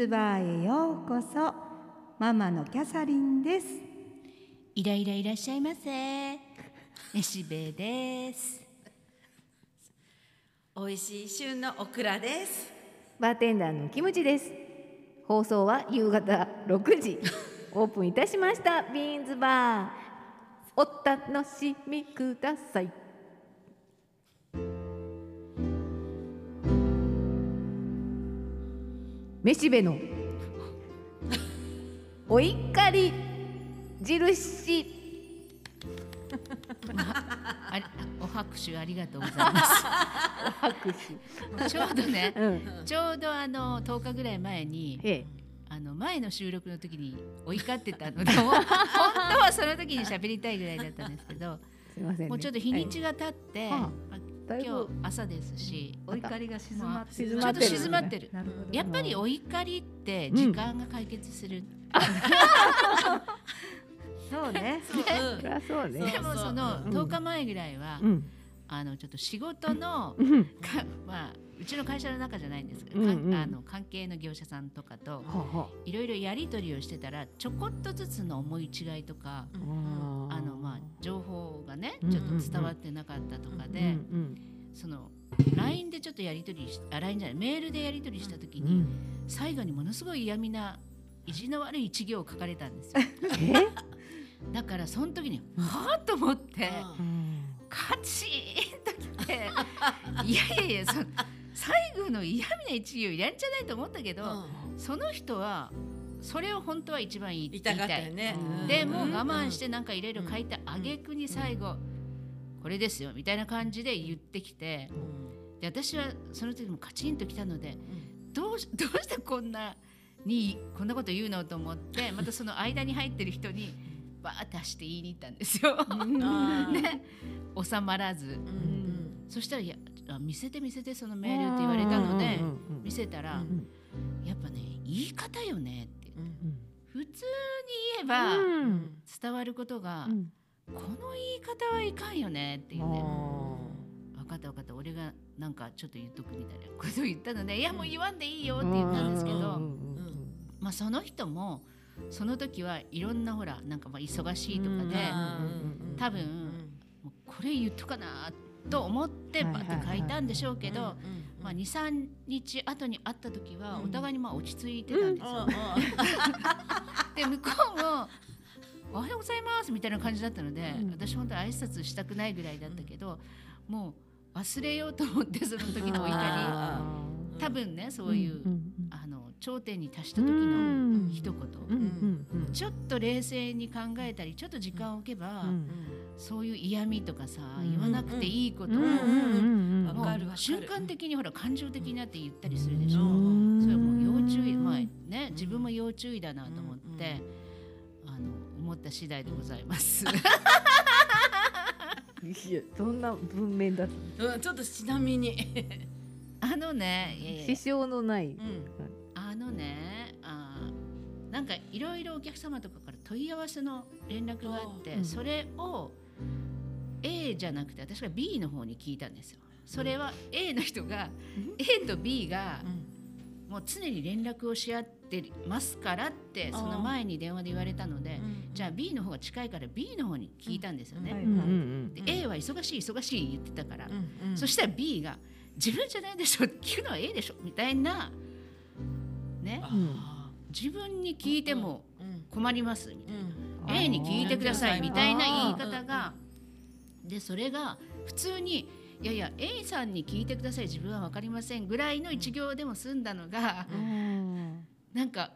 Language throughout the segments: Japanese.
ズバーへようこそ。ママのキャサリンです。イライラいらっしゃいませ。めしべです。美味しい旬のオクラです。バーテンダーのキムチです。放送は夕方6時。オープンいたしました。ビーンズバー。お楽しみくださいめしべの。お怒り。印。お拍手ありがとうございます。拍手。ちょうどね、うん。ちょうどあの10日ぐらい前に。ええ。あの前の収録の時に追いかってたので本当はその時に喋りたいぐらいだったんですけどすいません、ね、もうちょっと日にちが経って、はい今日朝ですしお怒りが静まってる。静ちょっと静まってる。やっぱりお怒りって時間が解決する、そうね。そう、ね。でもそのうん。10日前ぐらいは、うん。あのちょっと仕事のうん。かまあうちの会社の中じゃないんですけど、うんうん。あの関係の業者さんとかといろいろやり取りをしてたらちょこっとずつの思い違いとか、ああのまあ情報がねうんちょっと伝わってなかったとかで、うんその LINE でちょっとやり取りしあ LINE じゃないメールでやり取りした時に、うん最後にものすごい嫌味な意地の悪い一行を書かれたんですよ。え？だからその時にはあと思って。うん。カチーンときていやいやいやそ最後の嫌味な一行いらんじゃないと思ったけど、その人はそれを本当は一番言いた言いよね。うん。でもう我慢してなんかいろいろ書いた挙句に最後、これですよみたいな感じで言ってきてで私はその時もカチンときたので、どうし どうしてこんなにこんなこと言うの？と思って またその間に入ってる人にバーッて走って言いに行ったんですよ。ね。収まらず。そしたらいやあ見せて見せてそのメールって言われたので見せたら、んやっぱね言い方よねって。うん普通に言えばうん。伝わることが、うん。この言い方はいかんよねっていう分かった分かった。俺がなんかちょっと言っとくみたいな ことを言ったのでいやもう言わんでいいよって言ったんですけど、まあ、その人もその時はいろんなほらなんかまあ忙しいとかで、うん多分、これ言っとかなと思ってバッて書いたんでしょうけど、まあ、23日後に会った時はお互いにまあ落ち着いてたんですよ。で向こうも「おはようございます」みたいな感じだったので、うん。私本当は挨拶したくないぐらいだったけど、もう忘れようと思ってその時のお怒あり多分ねそういう、頂点に達した時うのん。一言、うんうんうん。ちょっと冷静に考えたりちょっと時間を置けば、うん。そういう嫌味とかさ、うん。言わなくていいことを、瞬間的にほら感情的になって言ったりするでしょ。うん。それはもう要注意、まあね、自分も要注意だなと思って、あの思った次第でございます。いやどんな文面だったうんちょっとちなみに。あのね、いやいや。支障のない。あのね、あーなんかいろいろお客様とかから問い合わせの連絡があって、うんそれを A じゃなくて私が B の方に聞いたんですよ。それは A の人が A と B がもう常に連絡をし合ってますからってその前に電話で言われたので、じゃあ B の方が近いから B の方に聞いたんですよね。はいうんうんで A は忙しい忙しい言ってたから、うんそしたら B が自分じゃないでしょ聞くのは A でしょみたいなね。あ自分に聞いても困りますみたいうん。な、A に聞いてくださいみたいな言いあ方がでそれが普通にいやいや A さんに聞いてください自分は分かりませんぐらいの一行でも済んだのが、うん。なんか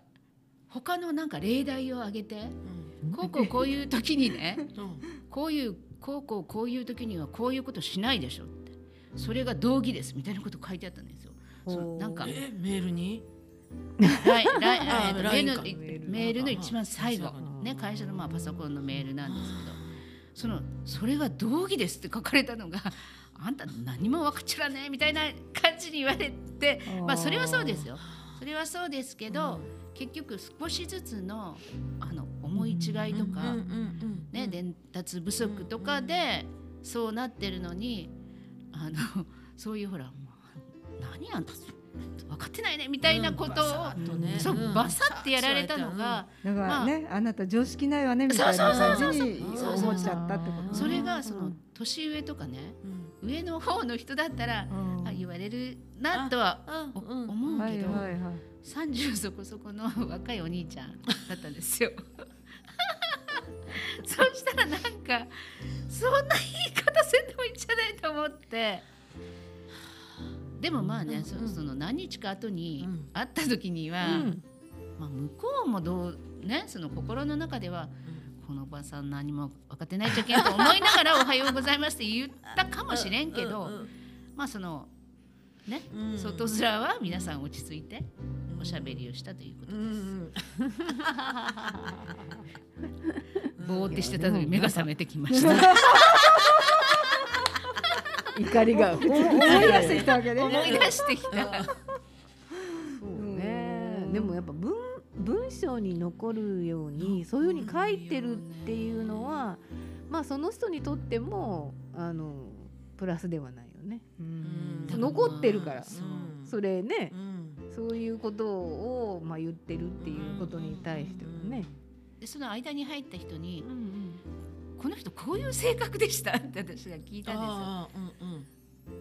他のなんか例題を挙げてうん。こうこうこういう時にね う。んこういうこうこうこういう時にはこういうことしないでしょって。それが道義ですみたいなこと書いてあったんですよ。そうなんかえメールに？ライライ あえーと LINE メーかルのメールの一番最後。ね会社のまあパソコンのメールなんですけど。そのそれが道義ですって書かれたのが あんた何も分かっちゃらねえみたいな感じに言われてまあそれはそうですよ。それはそうですけど、結局少しずつのあの思い違いとか、ね、伝達不足とかでそうなってるのにあのそういうほらまあ何あんたかってないねみたいなことを、そうバサってやられたのが、だからね、あ、なた常識ないわねみたいな感じに思っちゃったってことそれがその年上とかね、上の方の人だったら、あ言われるなとは思うけど、30そこそこの若いお兄ちゃんだったんですよ。そしたらなんかそんな言い方せんでもいいんじゃないと思ってでもまあね、そその何日か後に会った時には、まあ、向こうもどうねその心の中では、このおばさん何も分かってないじゃけんと思いながら「おはようございます」って言ったかもしれんけど、まあそのね、外面は皆さん落ち着いておしゃべりをしたということです。ぼーってしてた時目が覚めてきました。怒りが 思い出してきたわけね。思い出してきた。そうね。でもやっぱ文文章に残るようにそういうふうに書いてるっていうのは、まあその人にとってもあのプラスではないよね。残ってるから。それね、そういうことをまあ言ってるっていうことに対してはね。でその間に入った人に、この人こういう性格でしたって私が聞いたんですよ。うんうん、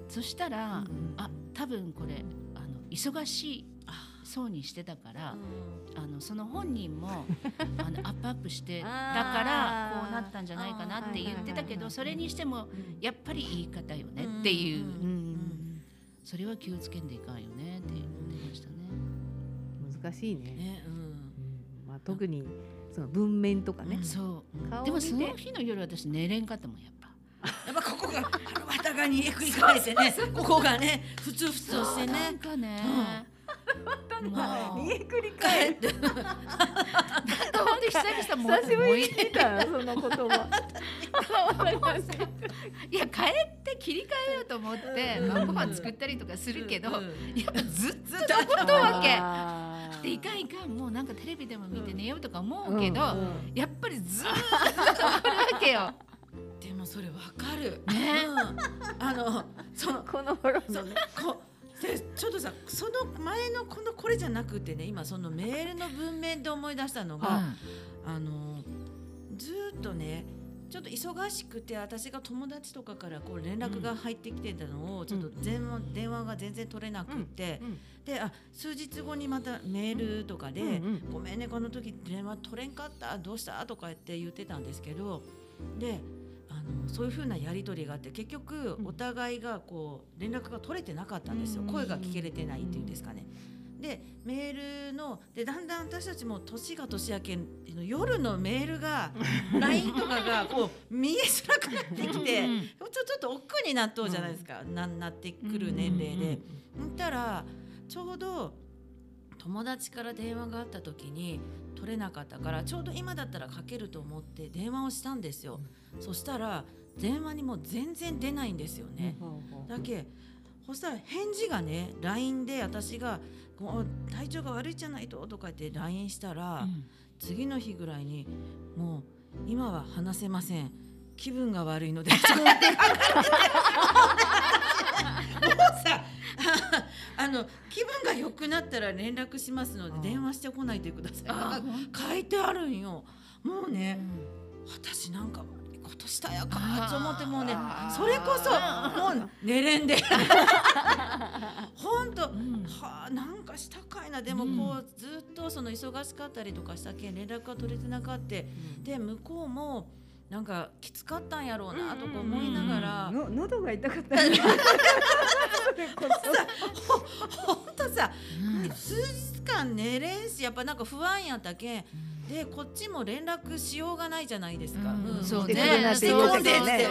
そしたら、うんうん、あ多分これあの忙しいそうにしてたから、あのその本人も あのアップアップしてだからこうなったんじゃないかなって言ってたけどそれにしてもやっぱり言い方よねっていう、それは気をつけんでいかんよねって言ってましたね。難しいね。ねうん。まあ、特にその文面とかね。そう。でもその日の夜私寝れんかったもんやっぱ。やっぱここが あの綿がに繰り返してね、ここがねふつふつとしてね。なんかね。煮えくり返って。なんか本当久々久しぶりに聞いたその言葉。いや帰って切り替えようと思って、まあ、ご飯作ったりとかするけど、やっぱずっとことわけ。でいかんいかんもうなんかテレビでも見て寝ようとか思うけど、やっぱりずっと残るわけよ。でもそれわかる。ね、あのそのこの頃のね。こでちょっとさその前のこのこれじゃなくてね今そのメールの文面で思い出したのが、あのずっとねちょっと忙しくて私が友達とかからこう連絡が入ってきてたのをちょっと電話,、電話が全然取れなくて、であ数日後にまたメールとかで「ごめんねこの時電話取れんかったどうした?」とかって言ってたんですけどであのそういうふうなやり取りがあって結局お互いがこう連絡が取れてなかったんですよ。声が聞けれてないっていうんですかね。でメールのでだんだん私たちも年が年明け夜のメールが LINE とかがこう見えづらくなってきてちょちょっと億劫になっとうじゃないですか、ななってくる年齢で。そしたらちょうど友達から電話があった時に取れなかったからちょうど今だったらかけると思って電話をしたんですよ。そしたら電話にも全然出ないんですよね。だけそしたら返事がね LINE で私が「体調が悪いじゃないと」とか言って LINE したら、うん、次の日ぐらいに「もう今は話せません。気分が悪いので」もうさあの気分が良くなったら連絡しますので電話してこないでください。書いてあるんよ。もうね、うん、私なんかことしたやかと思ってもうねそれこそもう寝れんで。本当、うん、はあなんかしたかいな。でもこう、ずっとその忙しかったりとかしたけん連絡が取れてなかって、うん、で向こうもなんかきつかったんやろうなとか思いながら、の喉が痛かった。本当さ、うん、数日間寝れんしやっぱなんか不安やったけん。でこっちも連絡しようがないじゃないですか。うんうん、そうね。してこんでって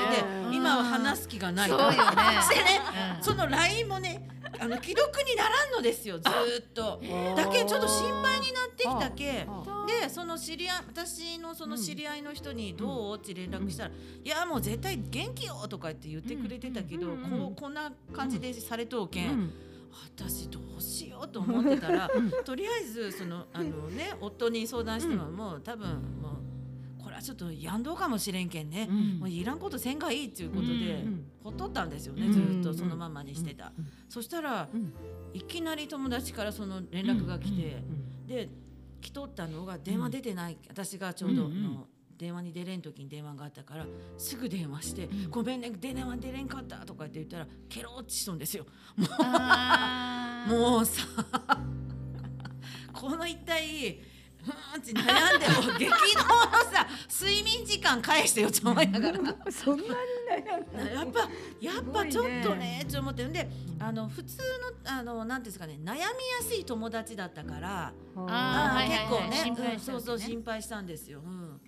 今は話す気がない。そうよね。してね、その LINE もねあの既読にならんのですよずっと。だけちょっと心配になってきたけでその知り合い私のその知り合いの人にどう？って連絡したら、いやもう絶対元気よとかって言ってくれてたけど、こうこんな感じでされとうけん。私どうしようと思ってたらとりあえずそのあのね夫に相談しても、もう多分もうちょっとやんどうかもしれんけんね、うん。もういらんことせんがいいっていうことで、うん。ほっとったんですよね、うん。ずっとそのままにしてた、うん。そしたら、うん。いきなり友達からその連絡が来て、で来とったのが電話出てない、私がちょうどの、電話に出れん時に電話があったからすぐ電話して「うんごめんね電話出れんかった」とかって言ったらケロッちしとんですよ。あー。もうさ この一体ふーんって悩んでも激動のさ睡眠時間返してよと思いながら。そんなに悩んだやっぱやっぱちょっとねって思ってんであの普通のあのなんていうんですかね悩みやすい友達だったからあー。はいはいはい。結構ね心配うんしたわけね。そうそう心配したんですよ。うん。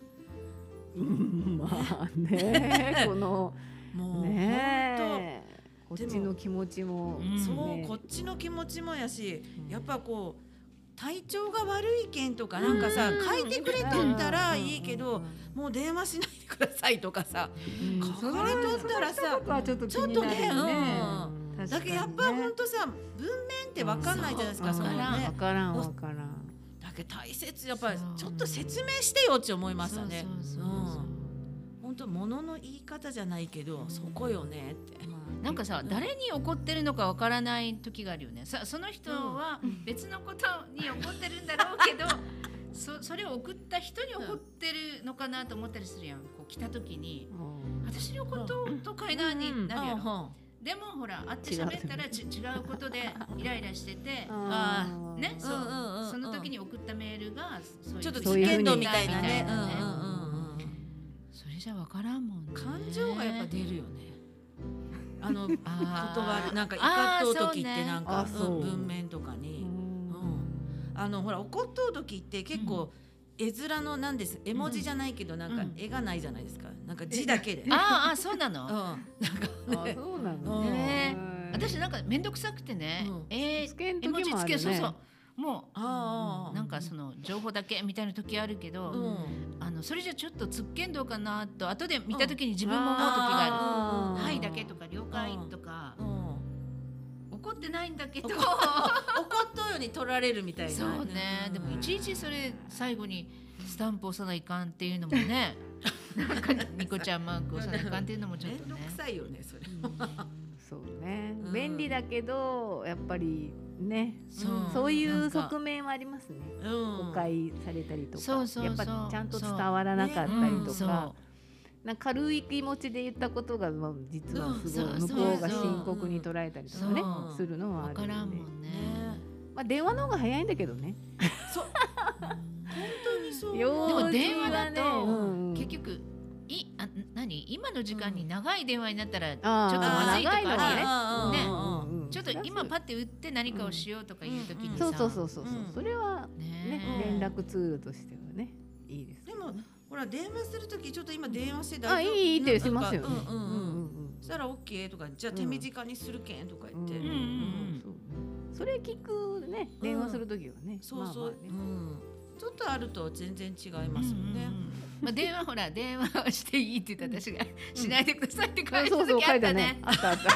うんまあね このもうねえこっちの気持ちもうんそう、ねこっちの気持ちもやし、やっぱこう体調が悪いけんとかなんかさ、うん書いてくれてたらいいけど、もう電話しないでくださいとかさ、うん。書かれとったらさちょっとね、だけどやっぱ本当さ文面ってわかんないじゃないですか、う。んそらんね。わからんわからんだけど大切やっぱりちょっと説明してよって思いましたね。うん本当物の言い方じゃないけど、そこよねって、なんかさ誰に怒ってるのかわからない時があるよね。さその人は別のことに怒ってるんだろうけど そそれを送った人に怒ってるのかなと思ったりするやん。こう来た時に。うん。私のこととかいなになるやろ、うんでもほら会って喋ったらち違うことでイライラしててあーねその時に送ったメールがそういうちょっと危険度みたいなねじゃわからんもんね。感情がやっぱ出るよね。あの言 あー葉なんか怒っとう時ってなんか、そうねうう。ん文面とかに、うん。あのほら怒っとう時って結構、絵面のなんです絵文字じゃないけどなんかうん。絵がないじゃないですか。なんか字だけで。あーあーそうなの、うん、なんか あね。そうなのうんね。うん。私なんか面倒くさくてね、うん。えー、絵文字つけそうそうも。うなんかその情報だけみたいな時あるけど、うん。あのそれじゃちょっとつっけんどうかなと後で見た時に自分も思う時がある「あーはい」だけとか「了解」とかうん。怒ってないんだけど。怒っとうように取られるみたいな。そうね。でもいちいちそれ最後にスタンプ押さないかんっていうのもね。なんかニコちゃんマーク押さないかんっていうのもちょっ面倒とねくさいよねそれ。そうね。うん。便利だけどやっぱりね。そういう側面はありますね。うん。誤解されたりとか。やっぱちゃんと伝わらなかったりとか。な軽い気持ちで言ったことがまあ実はすごいうん向こうが深刻に捉えたりとかねするのはあ分からるよねんもんね。ね。まあ電話の方が早いんだけどね。そう。本当にそう。用でも電話だねとうんうん。結局いあ何？今の時間に長い電話になったらちょっとまずいとかね。ね。うんうんうんうんうん。ちょっと今パッて打って何かをしようとかいう時にさ、そうそうそうそうそう。うん。それはね連絡ツールとしてはねいいですでもほら電話するときちょっと今電話して大丈夫？あいいいいってしますよね。うんうんうん。うんそしたらオッケーとかじゃあ手短にするけんとか言って。うんうんうん。そうそれ聞くね電話するときはね。そうそう。まあまあね。うん。ちょっとあると全然違いますよね。まあ電話ほら電話をしていいって言って私がしないでくださいって書いたそうそう時あったね。あったあった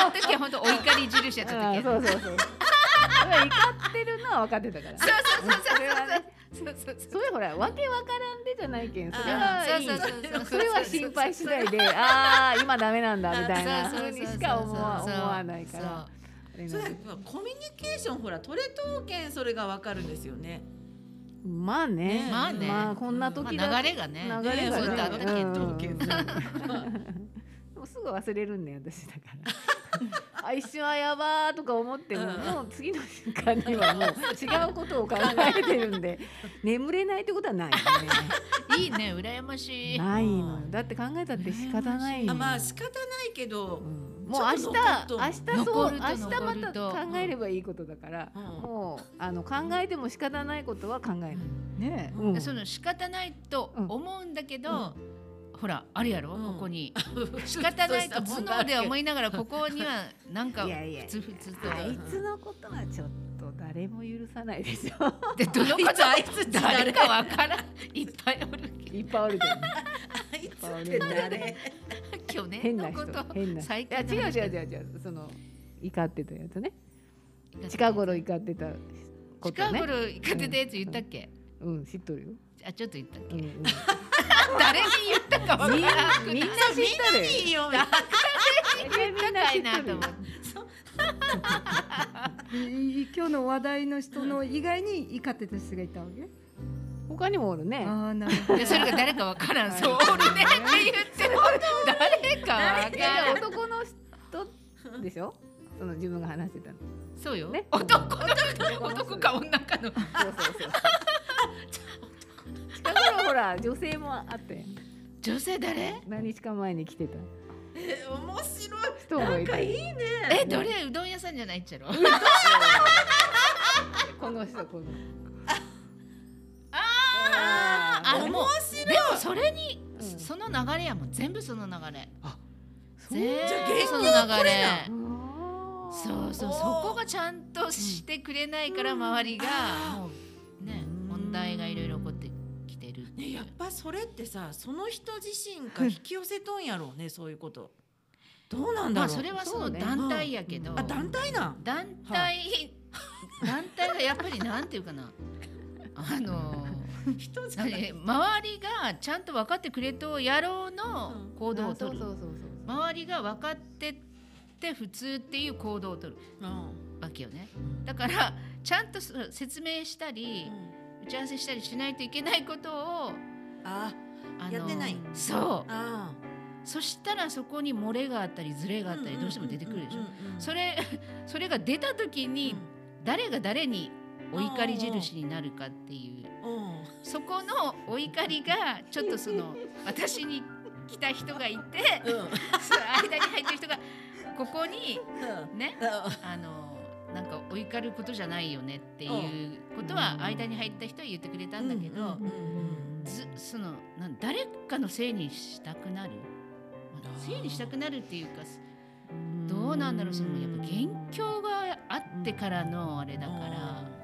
あの時は本当お怒り印やったあ時。そうそうそう怒ってるのは分かってたからそうそうそうそれはねそうそうそうそれほらわけわからんでじゃないけんそれあはいいそうそうそうそうそれは心配しないでああ今ダメなんだみたいなそうそうそうそうふうにしか思わそう思わないからそれコミュニケーションほら取れとうけんそれがわかるんですよね。まあね。ね。まあね。まあこんな時だまあ流れがね。流れがねそういうのあったけど。うん。もすぐ忘れるんね私だから あ一瞬はやばーとか思っても、うん。もう次の瞬間にはもう 違うことを考えてるんで眠れないってことはない。よ いいね羨ましねい。ないのよ。だって考えたって仕方ないよ。あまあ仕方ないけどう。ん。もう明日明日そう明日また考えればいいことだから、うん。もうあの考えても仕方ないことは考えない、ねうん。その仕方ないと思うんだけど、ほらあるやろ、うん。ここに。仕方ないと頭脳で思いいながらここにはなんかふつふつと。あいつのことはちょっと誰も許さないでしょ。でどのこと？あいつ誰かわからん。いっぱいおるけいっぱいおるけどね。あいつって誰？ど去年変な人のこと。変な人。最近違う違う違う違う。その怒ってたやつね。近頃怒ってたことね。近頃怒ってたやつ言ったっけ、うん知っとるよ、あちょっと言ったっけ、うんうん、誰に言ったかわからみんなみんな知っとる。いいよ言ったかいな知っとる。よなと思って今日の話題の人の以外に怒ってた人がいたわけ他にもおる。ねああなる。ほどそれが誰かわからんそう俺ねって言っても誰かわからん男の人でしょその自分が話してたのそうよ、ね男の人男か女かのそうそうそう近頃ほら女性もあったよ女性誰？何日か前に来てた。え面白い。人もいたいいね。えどれ？うどん屋さんじゃない？っちゃろこの人この。あーあ面もう白い。でもそれに、うん。その流れやもん全部その流れ。そう。全じゃあ部その原流れそうそうそこがちゃんとしてくれないから周りが。もうやっぱそれってさその人自身が引き寄せとんやろうねそういうこと。どうなんだろう、まあそれはそうね。団体やけど、あ団体なん？団体、団体がやっぱりなんていうかな。あの人じゃない。何？周りがちゃんと分かってくれとやろうの行動をあそ取るうそうそうそう。周りが分かってって普通っていう行動を取るうん。わけよね。だからちゃんとそ説明したり打ち合わせしたりしないといけないことをああのやってない。そう。あそしたらそこに漏れがあったりズレがあったりどうしても出てくるでしょ。それ それが出た時に誰が誰にお怒り印になるかっていう。そこのお怒りがちょっとその 私に来た人がいてその間に入ってる人がここにねあのお怒ることじゃないよねっていうことは間に入った人は言ってくれたんだけどずそのなん誰かのせいにしたくなる、まあ、せいにしたくなるっていうかどうなんだろう。そのやっぱ元凶があってからのあれだから。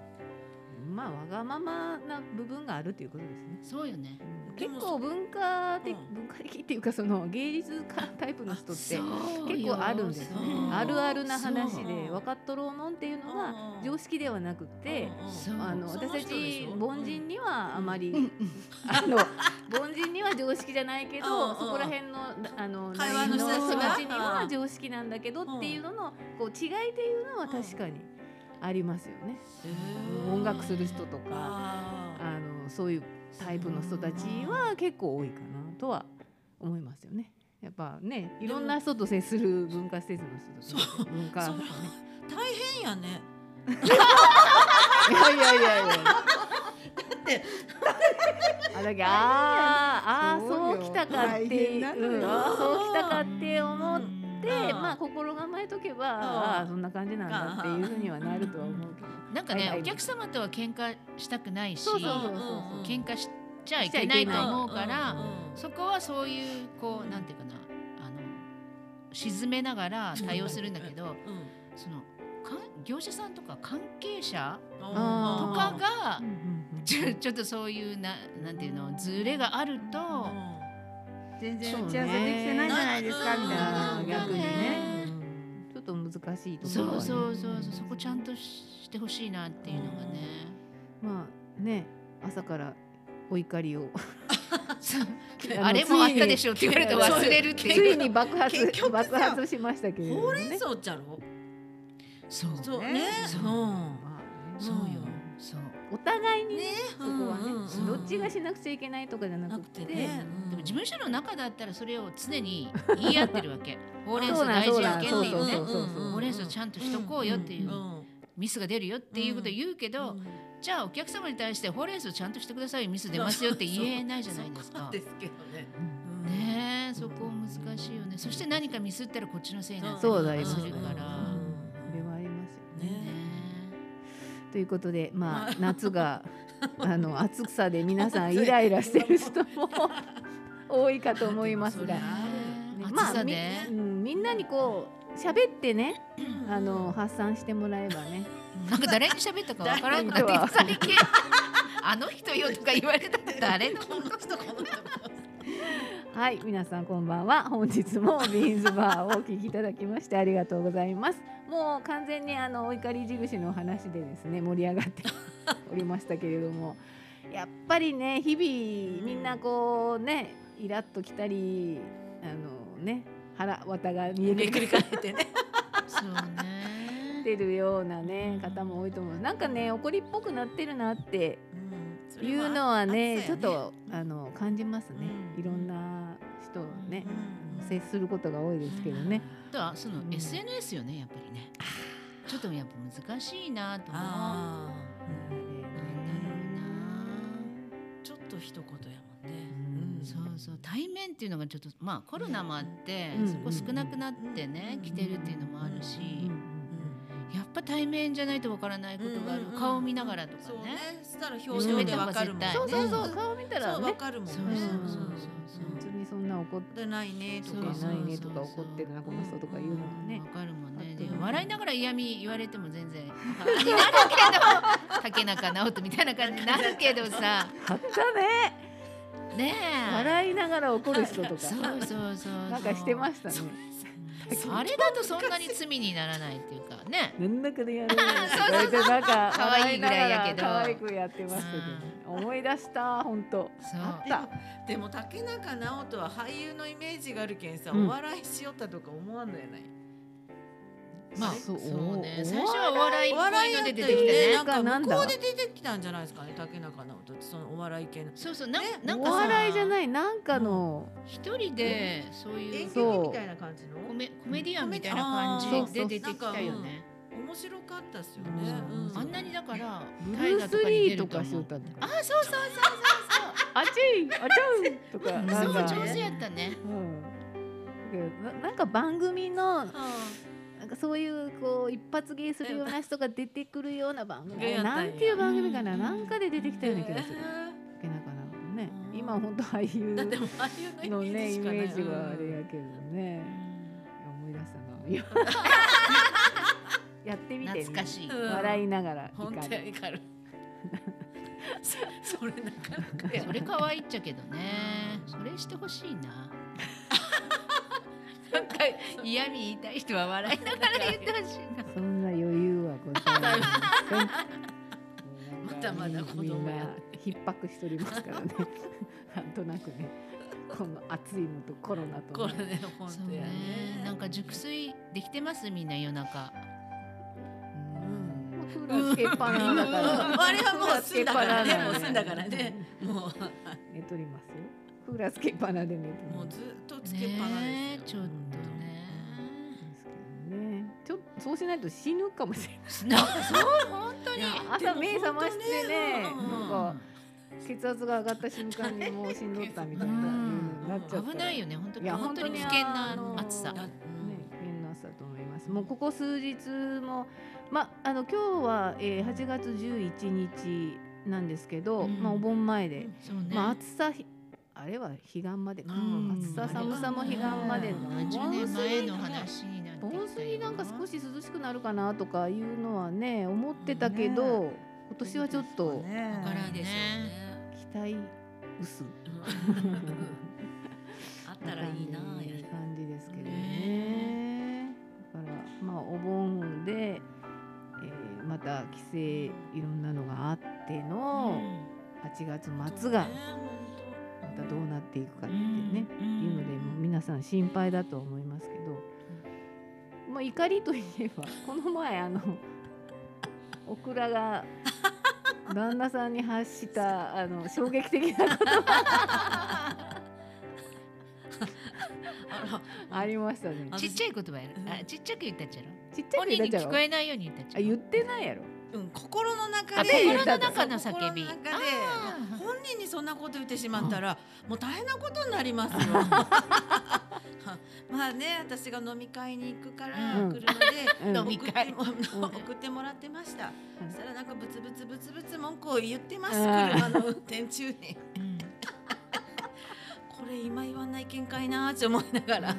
まあわがままな部分があるっていうことですね。そうよね。結構文化的、うん。文化的っていうかその芸術家タイプの人って結構あるんですね。あるあるな話で分かっとろうもんっていうのが常識ではなくてそうあの私たち凡人にはあまり、うん あの凡人には常識じゃないけうんうんどそこら辺のあの会話の内人たちには常識なんだけどっていうののこう違いっていうのは確かにありますよね。音楽する人とかああのそういうタイプの人たちは結構多いかなとは思いますよね。やっぱねいろんな人と接する文化施設の人たちそう。文化ね大変やね。いやいやいやいや。って。あだけどあーあーそうきたかってうん、そうきたかって思っまあ心構えとけばん。ああそんな感じなんだっていうふうにはなるとは思うけど。なんかね、お客様とは喧嘩したくないしそうそうそうそうう。ん喧嘩しちゃいけないと思うから、そこはそういうこうなんていうかなあの沈めながら対応するんだけどうんそのか業者さんとか関係者とあかがちょちょっとそういうななんていうのズレがあると、全然打ち合わせできてないんじゃないですかみたいあなー逆にね。ちょっと難しいところはね。そうそうそうそこちゃんとしてほしいなっていうのがね。まあね朝からお怒りを。のあれもあったでしょって言われると忘れるってついう。いに爆発爆発しましたけれどほうれん草ちゃろそうね。そうね。そう。そうよ。うん。そう。お互いにねね。そこはねどっちがしなくちゃいけないとかじゃななくてでも事務所の中だったらそれを常に言い合ってるわけ。ほうれん草大事やけんって。いうね。ほうれん草ちゃんとしとこうよっていううんミスが出るよっていうことを言うけど、じゃあお客様に対してほうれん草ちゃんとしてくださいミス出ますよって言えないじゃないですか。ですけどね。うん。ねえそこ難しいよね。そして何かミスったらこっちのせいになったりするから。それはありますよねということでまあはい夏が あの暑さで皆さんイライラしてる人も 多いかと思いますが。それ。あみうんみんなにこう喋ってね あの発散してもらえばね。なんか誰に喋ったかわからなくなって最近 あの人よとか言われたら誰のこの人この人はい皆さんこんばんは。本日もビーンズバーをお聞きいただきましてありがとうございますもう完全にあのお怒り印の話でですね盛り上がって おりましたけれどもやっぱりね日々みんなこうねイラッときたりあのね腹綿が見えめくり返ってね。そうね。てるようなね方も多いと思う。なんかね怒りっぽくなってるなっていうのはねちょっとあの感じますね、うん。いろんな人をね、接することが多いですけどね、あとはそのうん。SNS よねやっぱりね。ちょっとやっぱ難しいなと思う。あなん。だろうなちょっと一言やもんね。うん。そうそう。対面っていうのがちょっとまあコロナもあって、うん。そこ少なくなってね、うん。来てるっていうのもあるし、うんやっぱ対面じゃないとわからないことがある、うんうんうん顔見ながらとかそうね。ね。したら表情でわかるもんね。うんそうそう。そう顔見たらそうわねかるもんね。そうそうそうそう。別にそんな怒って。でないねとそうかないねとか怒ってるなこの人とか言うのはね。わかるもんね。笑いながら嫌味言われても全然。になるけど竹中直人みたいな感じになるけどさ。あったね。ねえ。笑いながら怒る人とか。そうそうそうそう。なんかしてましたねあれだとそんなに罪にならないっていうかね。なんだかでやるそうそうそう。なんか可愛いぐらいやけど。可愛くやってましたけどね。思い出した本当そう。あった。でも竹中直人は俳優のイメージがあるけんさ、うん。お笑いしよったとか思わんのやないまあそそううね。お最初はお笑いっおぽ笑いので出てきてね。なんか向こうで出てきたんじゃないですかね。竹中直人そのお笑い系の。そうそうなねおなんかさ笑いじゃないなんかの。一人でそういう演そう。劇みたいな感じの？コメコメディアンみたいな感じで出てきたよね。面白かったっすようん。ね、うん。あんなにだからブル大河とかにースリー出ると思う。とかしよったんだあそうそうそう。あちいあちゃうとかそうなんかそう上手やったね。うん。なんか番組のなんかそういうこう一発芸するような人が出てくるような番組。なんていう番組かな。うんなんかで出てきたような気がする。竹中直人ね。今本当俳優ののねイイメージはあれやけどね。思い出 したなやってみて、ね、懐かしい。うん笑いながら本当怒る。や怒る。そ それなかなかやそれ可愛いっちゃけどね。それしてほしいな。なんか嫌味言いたい人は笑いながら言ってほしいな。そんな余裕はございません。まだまだ子供やみんな逼迫しておりますからねなんとなくねこの暑いのとコロナとね。ね本そう当やね。ね。なんか熟睡できてます？みんな夜中。うん。クーラーつけっぱなだからうん。あれはもう済んだからね。もう済んだからね。もう。寝とりますよクーラーつけっぱなで寝てもうずっとつけっぱなですよ。ねえちょっとね。ですけどねちょっとそうしないと死ぬかもしれない。そう本当に。朝目覚ましてねねなんか血圧が上がった瞬間にもうしんどったみたいないうのになっちゃっ危ないよね本当いや本当に本当に危険あのな暑さ。だね、危険な暑さだと思います。もうここ数日も、まあの今日は、えー、8月11日なんですけど、うん。まあお盆前で、そうね。まあ暑さひあれは彼岸まで。か、うん。暑さ寒さも彼岸までの。何十年前の話になって盆過ぎなんか少し涼しくなるかなとかいうのはね思ってたけど、今年はちょっとねわからんいいですよね。期待薄。あったらいいな感じや感じですけどね。だからまあお盆で、えーまた帰省いろんなのがあっての8月末がまたどうなっていくかってね、いうのでもう皆さん心配だと思いますけど、まあ怒りといえば この前あのオクラが旦那さんに発したあの衝撃的なことありましたね。ちっちゃい言葉やる。あちっちゃく言ったっちゃろ？ちっちゃ本人にい声出ちゃう聞こえないように言ったっちゃろ？あ言ってないやろ。うん心の中あで心の中の叫び心の本人にそんなこと言ってしまったらもう大変なことになりますよ。まあね私が飲み会に行くからうん。車で 送ってもうん。送ってもらってました。ん。そしたらなんかブツブツブツブツ文句を言ってますうん車の運転中に。うん。これ今言わない見解なーって思いながら、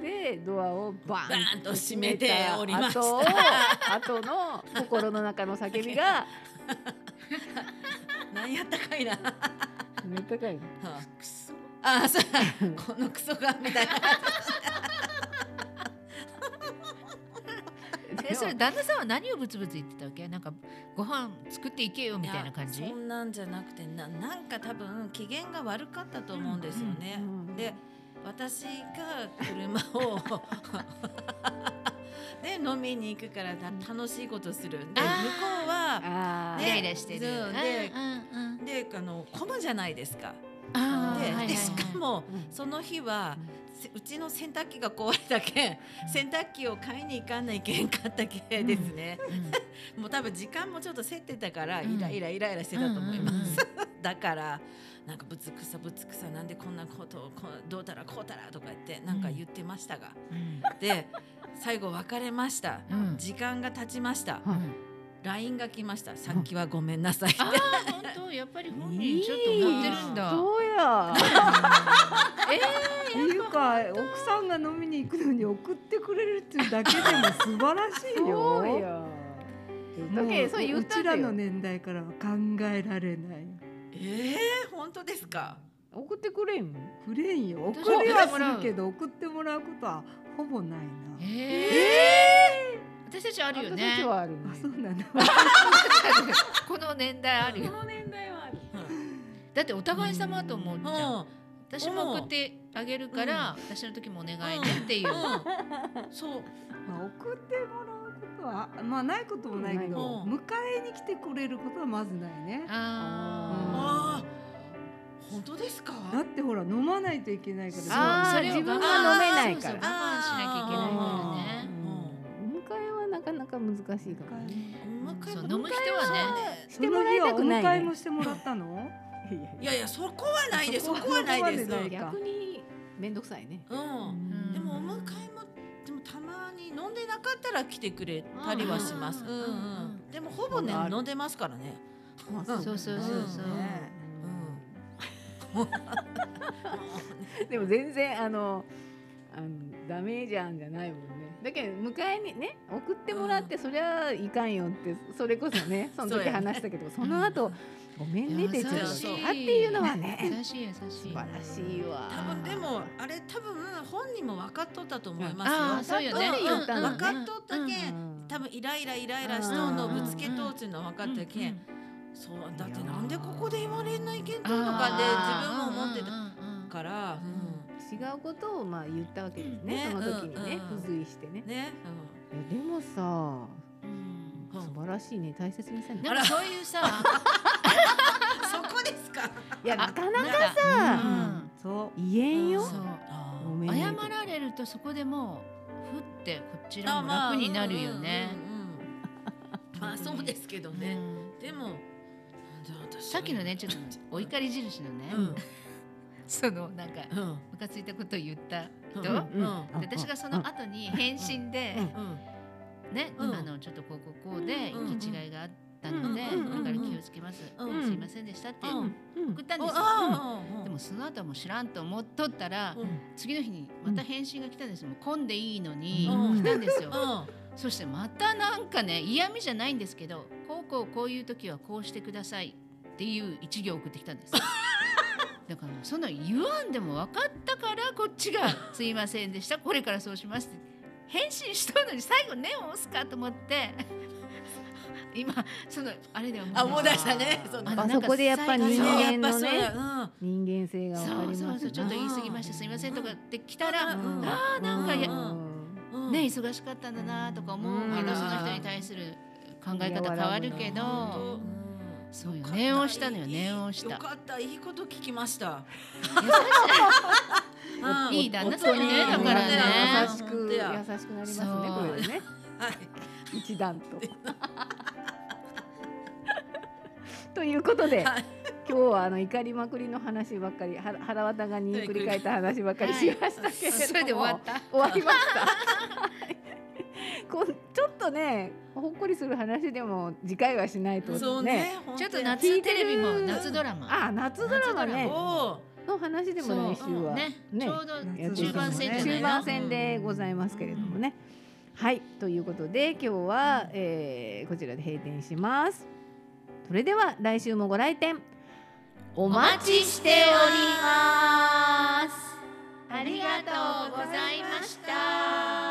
でドアをバーンと閉めておりました後の心の中の叫びが 何やったかいな。めっちゃかいのクソああそう。このクソがみたいな。えそれ旦那さんは何をブツブツ言ってたわけ？なんかご飯作っていけよみたいな感じ？やそんなんじゃなくてななんか多分機嫌が悪かったと思うんですよね。で私が車をで飲みに行くからだ楽しいことする。で向こあうはイライラしてる。でであの混むじゃないですか。ででしかもうん。その日はせうちの洗濯機が壊れたけん洗濯機を買いに行かないけんかったけんですね。もう多分時間もちょっと競ってたからうん。イライライライラしてたと思います。だからなんかぶつくさぶつくさなんでこんなことをこうどうたらこうたらとか言ってなんか言ってましたが、うん。で最後別れました、うん。時間が経ちました、うん LINE が来ました。さっきはごめんなさい、ああ本当？やっぱり本人ちょっと思ってるんだ。そうや。っていうか奥さんが飲みに行くのに送ってくれるっていうだけでも素晴らしいよ。そうやだけどそうったんだよ。ちらの年代からは考えられない。えー、本当ですか？送ってくれん？くれんよ。私送りはす送ってもらうるけど送ってもらうことはほぼないな。ええ私たちあるよ私ねたち。はあるねあそうなの。この年代あるよ。の年代はあるだってお互い様と思うじゃん。うん私も送ってあげるから、私の時もお願いねっていう。うん。そう。まあ送ってもらうことはまあないこともないけど、うん。迎えに来てくれることはまずないね。ああー。本当ですか？だってほら飲まないといけないから。あーそれを自分我慢が飲めないから。そうそう。我慢しなきゃいけないからね。お迎えはなかなか難しいかもねお迎えそう飲む人はねしてもらいたくないその日はお迎えねもしてもらったの？いやいやそこはないですそそここはないです逆に面倒くさいね。うん。でもお迎えもでもたまに飲んでなかったら来てくれたりはします。でもほぼね飲んでますからね。まあそうそうそうそう。でも全然あのあのダメじゃんじゃないもんね。だけど迎えにね送ってもらって、そりゃいかんよってそれこそねその時話したけどその後、ごめんねって言っちゃう優しいあっていうのはね優しい優しい。素晴らしいわ多分でもあれ多分本人も分かっとったと思いますよ。分かっとったけん。うん多分イライライライラしとんのをぶつけとうっていうのは分かったけん。そうだってなんでここで言われないけんととかで自分も思ってたたから。違うことをまあ言ったわけですねねその時にね、付随してねうん。ね。いやでもさうん素晴らしいね。大切にせんなんかそういうさ、そこですか。いやなかなかさ。うん。そう。言えんよ、謝られるとそこでもうふってこちらも楽になるよね。まあそうですけどうね。ん。でもさっきのねちょっとお怒り印のね、うん。そのなんかうん。ムカついたことを言った人、私がその後に返信で、うんね、うん。あのちょっとこうこうこうでうん行き違いがあったので、うんこれから気をつけます、うん。すいませんでしたって送ったんですよ、あでもその後はもう知らんと思っとったら、うん。次の日にまた返信が来たんですよ。もう混んでいいのにうん。来たんですよ、うん。そしてまたなんかね嫌味じゃないんですけどこうこうこういう時はこうしてくださいっていう一行送ってきたんです。だからそんな言わんでも分かったからこっちが「すいませんでした。これからそうします」って返信しとるのに最後「ね」を押すかと思って。今そのあれで思い出あ思い出したね。あそこでやっぱ人間のね。そうや人間性がそうわかりますそうそうちょっとね言い過ぎました。すいませんとかって来たら、うん。あーなんかや、うん。うんね忙しかったんだなとか思うけど、うんその人に対する考え方変わるけど、そうよ。念をしたのよ。念をした。よかった。いいこと聞きましたいい旦那さんよねうんだからね。優しく。優しくなりますねこれでねはい。一段と。ということで、はい。今日はあの怒りまくりの話ばっかりは腹渡がに繰り返った話ばっかりしましたけれども、それで終わった。終わりました。こんちょっとねほっこりする話でも次回はしないとね。本当ちょっとや夏テレビも夏ドラマ。あ夏ドラマねの話でも来週はね。ちょうど中盤戦じゃないの？中盤戦でございますけれどもね。はい。ということで今日は、えーこちらで閉店します。それでは来週もご来店。お待ちしております。ありがとうございました